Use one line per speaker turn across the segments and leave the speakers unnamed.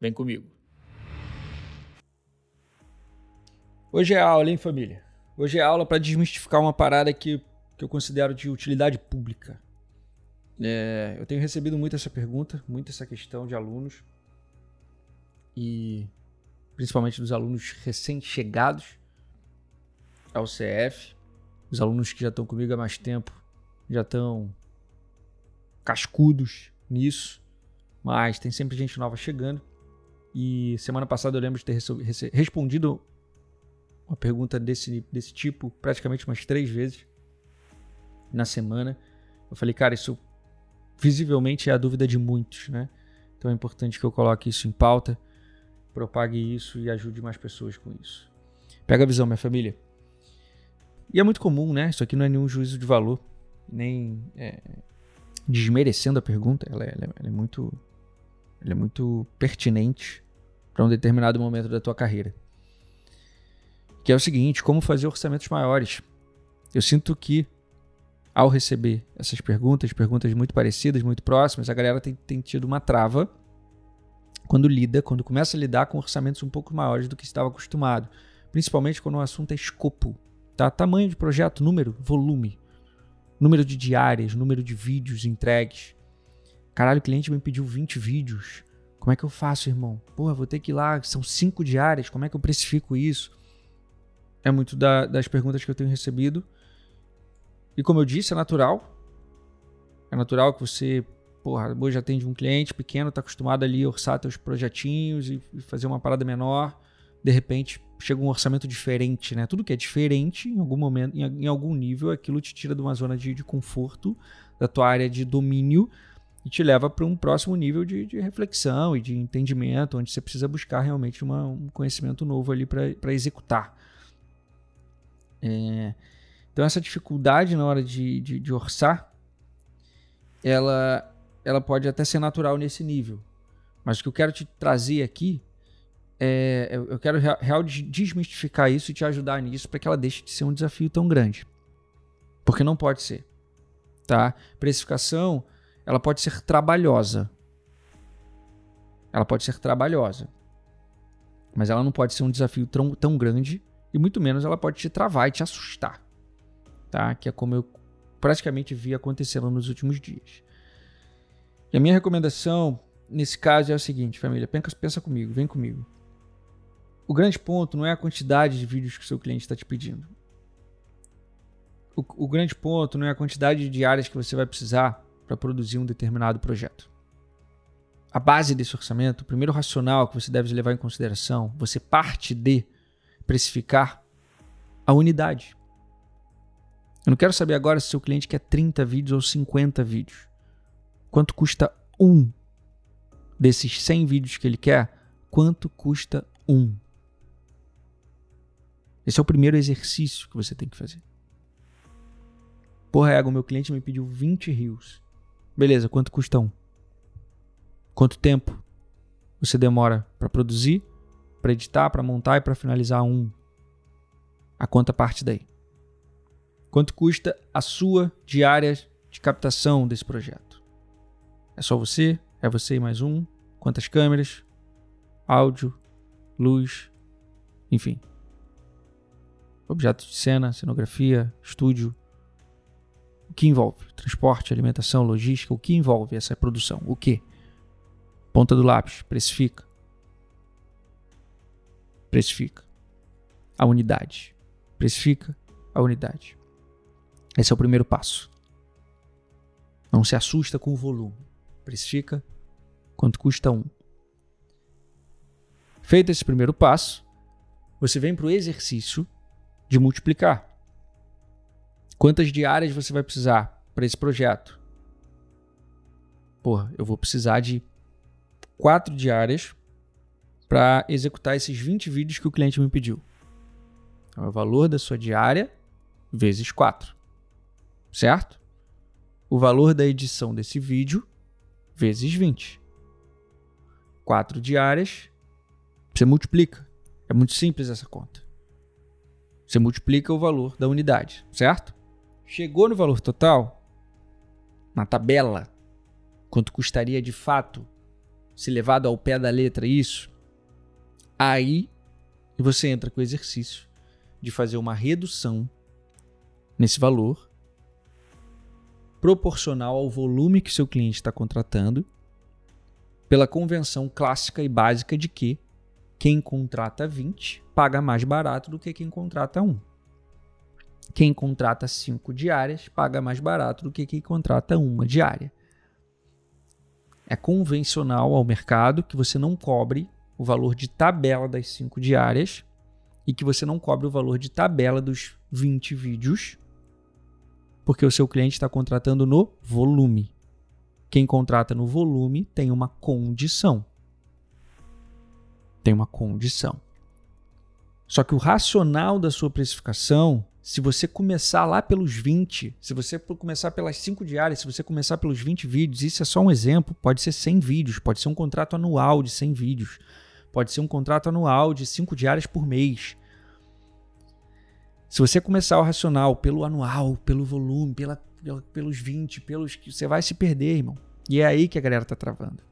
Vem comigo. Hoje é aula, hein, família? Hoje é aula para desmistificar uma parada que, que eu considero de utilidade pública. É, eu tenho recebido muito essa pergunta, muito essa questão de alunos e principalmente dos alunos recém-chegados ao CF, os alunos que já estão comigo há mais tempo, já estão cascudos nisso, mas tem sempre gente nova chegando. E semana passada eu lembro de ter respondido uma pergunta desse, desse tipo praticamente umas três vezes na semana. Eu falei, cara, isso visivelmente é a dúvida de muitos, né? Então é importante que eu coloque isso em pauta, propague isso e ajude mais pessoas com isso. Pega a visão, minha família. E é muito comum, né? Isso aqui não é nenhum juízo de valor, nem é, desmerecendo a pergunta. Ela é, ela é, é muito, ela é muito pertinente para um determinado momento da tua carreira. Que é o seguinte: como fazer orçamentos maiores? Eu sinto que ao receber essas perguntas, perguntas muito parecidas, muito próximas, a galera tem, tem tido uma trava quando lida, quando começa a lidar com orçamentos um pouco maiores do que estava acostumado. Principalmente quando o assunto é escopo, tá? Tamanho de projeto, número, volume, número de diárias, número de vídeos entregues. Caralho, o cliente me pediu 20 vídeos. Como é que eu faço, irmão? Porra, vou ter que ir lá, são 5 diárias, como é que eu precifico isso? É muito da, das perguntas que eu tenho recebido. E como eu disse, é natural. É natural que você, porra, hoje atende um cliente pequeno, está acostumado ali a orçar seus projetinhos e, e fazer uma parada menor. De repente, chega um orçamento diferente, né? Tudo que é diferente, em algum momento, em, em algum nível, aquilo te tira de uma zona de, de conforto, da tua área de domínio e te leva para um próximo nível de, de, reflexão e de entendimento, onde você precisa buscar realmente uma, um conhecimento novo ali para executar. É, então essa dificuldade na hora de, de, de orçar, ela, ela pode até ser natural nesse nível. Mas o que eu quero te trazer aqui é, eu quero real desmistificar isso e te ajudar nisso para que ela deixe de ser um desafio tão grande. Porque não pode ser. Tá? Precificação, ela pode ser trabalhosa. Ela pode ser trabalhosa. Mas ela não pode ser um desafio tão, tão grande e muito menos ela pode te travar e te assustar tá? Que é como eu praticamente vi acontecendo nos últimos dias. E a minha recomendação nesse caso é o seguinte, família, pensa, comigo, vem comigo. O grande ponto não é a quantidade de vídeos que o seu cliente está te pedindo. O, o grande ponto não é a quantidade de diárias que você vai precisar para produzir um determinado projeto. A base desse orçamento, o primeiro racional que você deve levar em consideração, você parte de precificar a unidade. Eu não quero saber agora se seu cliente quer 30 vídeos ou 50 vídeos. Quanto custa um desses 100 vídeos que ele quer? Quanto custa um? Esse é o primeiro exercício que você tem que fazer. Porra, Ego, meu cliente me pediu 20 rios. Beleza, quanto custa um? Quanto tempo você demora para produzir, para editar, para montar e para finalizar um? A conta parte daí. Quanto custa a sua diária de captação desse projeto? É só você? É você e mais um? Quantas câmeras? Áudio? Luz? Enfim. Objetos de cena, cenografia, estúdio. Que envolve? Transporte, alimentação, logística. O que envolve essa produção? O que? Ponta do lápis. Precifica. Precifica. A unidade. Precifica a unidade. Esse é o primeiro passo. Não se assusta com o volume. Precifica quanto custa um. Feito esse primeiro passo, você vem para o exercício de multiplicar. Quantas diárias você vai precisar para esse projeto? Porra, eu vou precisar de quatro diárias para executar esses 20 vídeos que o cliente me pediu. É o valor da sua diária vezes 4. Certo? O valor da edição desse vídeo vezes 20. 4 diárias, você multiplica. É muito simples essa conta. Você multiplica o valor da unidade, certo? Chegou no valor total, na tabela, quanto custaria de fato se levado ao pé da letra isso, aí você entra com o exercício de fazer uma redução nesse valor proporcional ao volume que seu cliente está contratando, pela convenção clássica e básica de que quem contrata 20 paga mais barato do que quem contrata 1. Quem contrata 5 diárias paga mais barato do que quem contrata uma diária. É convencional ao mercado que você não cobre o valor de tabela das 5 diárias e que você não cobre o valor de tabela dos 20 vídeos, porque o seu cliente está contratando no volume. Quem contrata no volume tem uma condição tem uma condição. Só que o racional da sua precificação, se você começar lá pelos 20, se você começar pelas 5 diárias, se você começar pelos 20 vídeos, isso é só um exemplo, pode ser 100 vídeos, pode ser um contrato anual de 100 vídeos, pode ser um contrato anual de 5 diárias por mês. Se você começar o racional pelo anual, pelo volume, pela, pela, pelos 20, pelos você vai se perder, irmão. E é aí que a galera tá travando.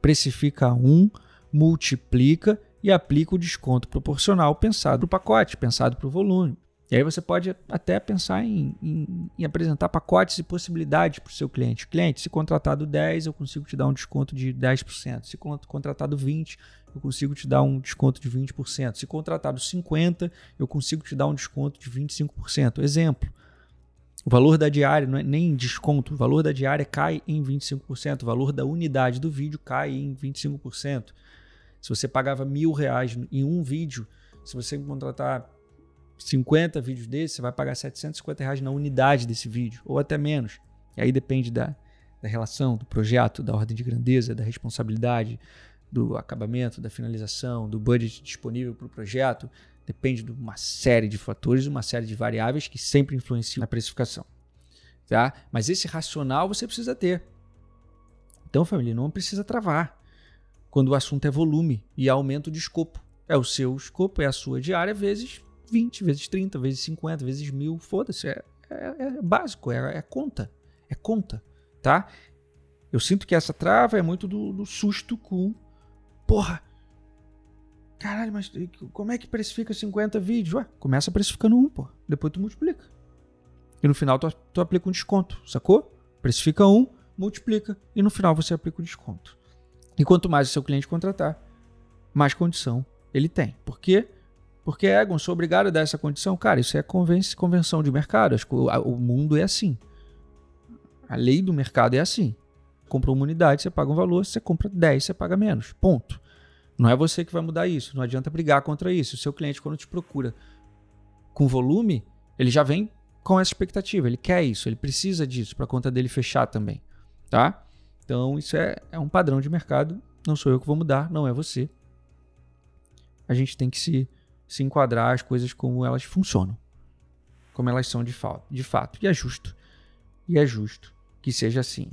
Precifica um, multiplica e aplica o desconto proporcional pensado para o pacote, pensado para o volume. E aí você pode até pensar em, em, em apresentar pacotes e possibilidades para o seu cliente. Cliente, se contratado 10, eu consigo te dar um desconto de 10%. Se contratado 20, eu consigo te dar um desconto de 20%. Se contratado 50, eu consigo te dar um desconto de 25%. Exemplo. O valor da diária não é nem desconto, o valor da diária cai em 25%, o valor da unidade do vídeo cai em 25%. Se você pagava mil reais em um vídeo, se você contratar 50 vídeos desses, você vai pagar 750 reais na unidade desse vídeo, ou até menos. E aí depende da, da relação, do projeto, da ordem de grandeza, da responsabilidade, do acabamento, da finalização, do budget disponível para o projeto. Depende de uma série de fatores, uma série de variáveis que sempre influenciam na precificação. Tá? Mas esse racional você precisa ter. Então, família, não precisa travar quando o assunto é volume e aumento de escopo. É o seu escopo, é a sua diária, vezes 20, vezes 30, vezes 50, vezes mil, foda-se. É, é, é, básico, é, é, conta. É conta, tá? Eu sinto que essa trava é muito do, do susto com. Porra! Caralho, mas como é que precifica 50 vídeos? Ué, começa precificando um, pô. Depois tu multiplica. E no final tu, tu aplica um desconto, sacou? Precifica um, multiplica. E no final você aplica o desconto. E quanto mais o seu cliente contratar, mais condição ele tem. Por quê? Porque, Egon, sou obrigado a dar essa condição? Cara, isso é convenção de mercado. O mundo é assim. A lei do mercado é assim. Compra uma unidade, você paga um valor. Você compra 10, você paga menos. Ponto. Não é você que vai mudar isso. Não adianta brigar contra isso. O seu cliente, quando te procura com volume, ele já vem com essa expectativa. Ele quer isso, ele precisa disso para a conta dele fechar também. Tá? Então, isso é, é um padrão de mercado. Não sou eu que vou mudar, não é você. A gente tem que se, se enquadrar as coisas como elas funcionam, como elas são de, fa de fato. E é justo. E é justo que seja assim.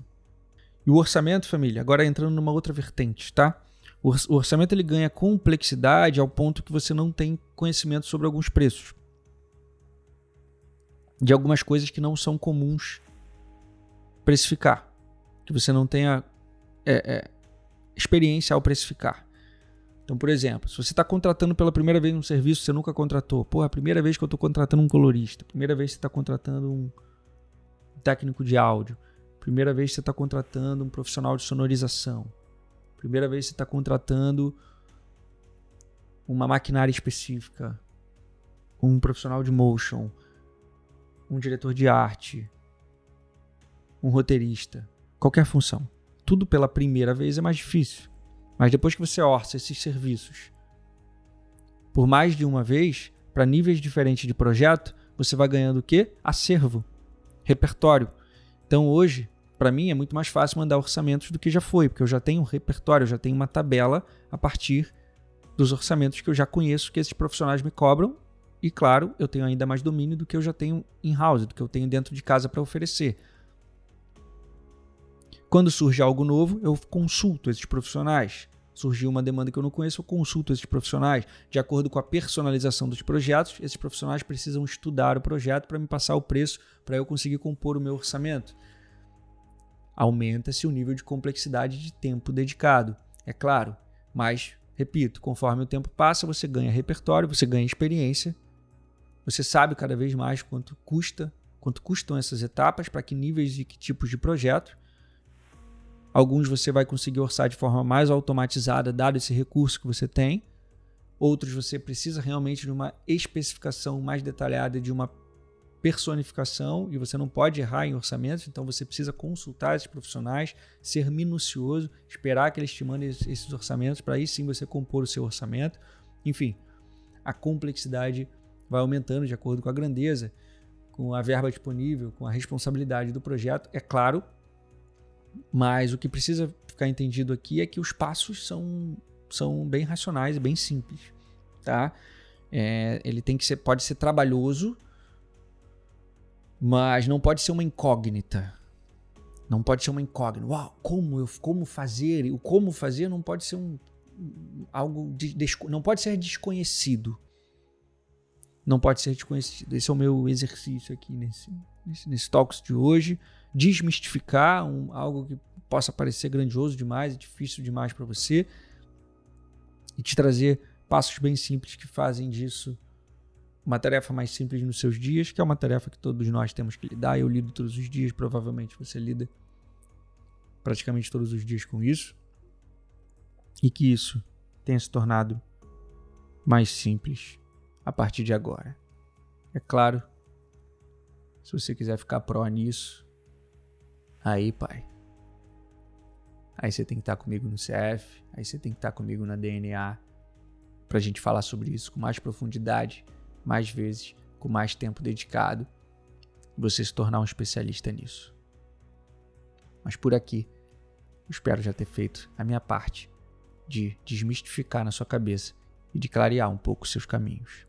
E o orçamento, família, agora entrando numa outra vertente, tá? O orçamento ele ganha complexidade ao ponto que você não tem conhecimento sobre alguns preços. De algumas coisas que não são comuns precificar que você não tenha é, é, experiência ao precificar. Então, por exemplo, se você está contratando pela primeira vez um serviço que você nunca contratou, pô, a primeira vez que eu estou contratando um colorista, primeira vez que você está contratando um técnico de áudio, primeira vez que você está contratando um profissional de sonorização, primeira vez que você está contratando uma maquinária específica, um profissional de motion, um diretor de arte, um roteirista qualquer função. Tudo pela primeira vez é mais difícil. Mas depois que você orça esses serviços por mais de uma vez, para níveis diferentes de projeto, você vai ganhando o quê? Acervo, repertório. Então hoje, para mim é muito mais fácil mandar orçamentos do que já foi, porque eu já tenho um repertório, eu já tenho uma tabela a partir dos orçamentos que eu já conheço que esses profissionais me cobram. E claro, eu tenho ainda mais domínio do que eu já tenho in-house, do que eu tenho dentro de casa para oferecer. Quando surge algo novo, eu consulto esses profissionais. Surgiu uma demanda que eu não conheço, eu consulto esses profissionais. De acordo com a personalização dos projetos, esses profissionais precisam estudar o projeto para me passar o preço para eu conseguir compor o meu orçamento. Aumenta-se o nível de complexidade de tempo dedicado, é claro, mas, repito, conforme o tempo passa, você ganha repertório, você ganha experiência, você sabe cada vez mais quanto custa, quanto custam essas etapas, para que níveis e que tipos de projeto Alguns você vai conseguir orçar de forma mais automatizada, dado esse recurso que você tem. Outros você precisa realmente de uma especificação mais detalhada, de uma personificação, e você não pode errar em orçamentos, então você precisa consultar esses profissionais, ser minucioso, esperar que eles te mandem esses orçamentos, para aí sim você compor o seu orçamento. Enfim, a complexidade vai aumentando de acordo com a grandeza, com a verba disponível, com a responsabilidade do projeto. É claro, mas o que precisa ficar entendido aqui é que os passos são, são bem racionais e bem simples, tá? É, ele tem que ser, pode ser trabalhoso, mas não pode ser uma incógnita. Não pode ser uma incógnita. Uau, como eu, como fazer? O como fazer não pode ser um algo de, não pode ser desconhecido. Não pode ser desconhecido. Esse é o meu exercício aqui nesse nesse, nesse talks de hoje desmistificar um, algo que possa parecer grandioso demais difícil demais para você e te trazer passos bem simples que fazem disso uma tarefa mais simples nos seus dias, que é uma tarefa que todos nós temos que lidar. Eu lido todos os dias, provavelmente você lida praticamente todos os dias com isso. E que isso tenha se tornado mais simples a partir de agora. É claro, se você quiser ficar pró nisso, Aí, pai. Aí você tem que estar comigo no CF, aí você tem que estar comigo na DNA, pra gente falar sobre isso com mais profundidade, mais vezes, com mais tempo dedicado, você se tornar um especialista nisso. Mas por aqui, eu espero já ter feito a minha parte de desmistificar na sua cabeça e de clarear um pouco seus caminhos.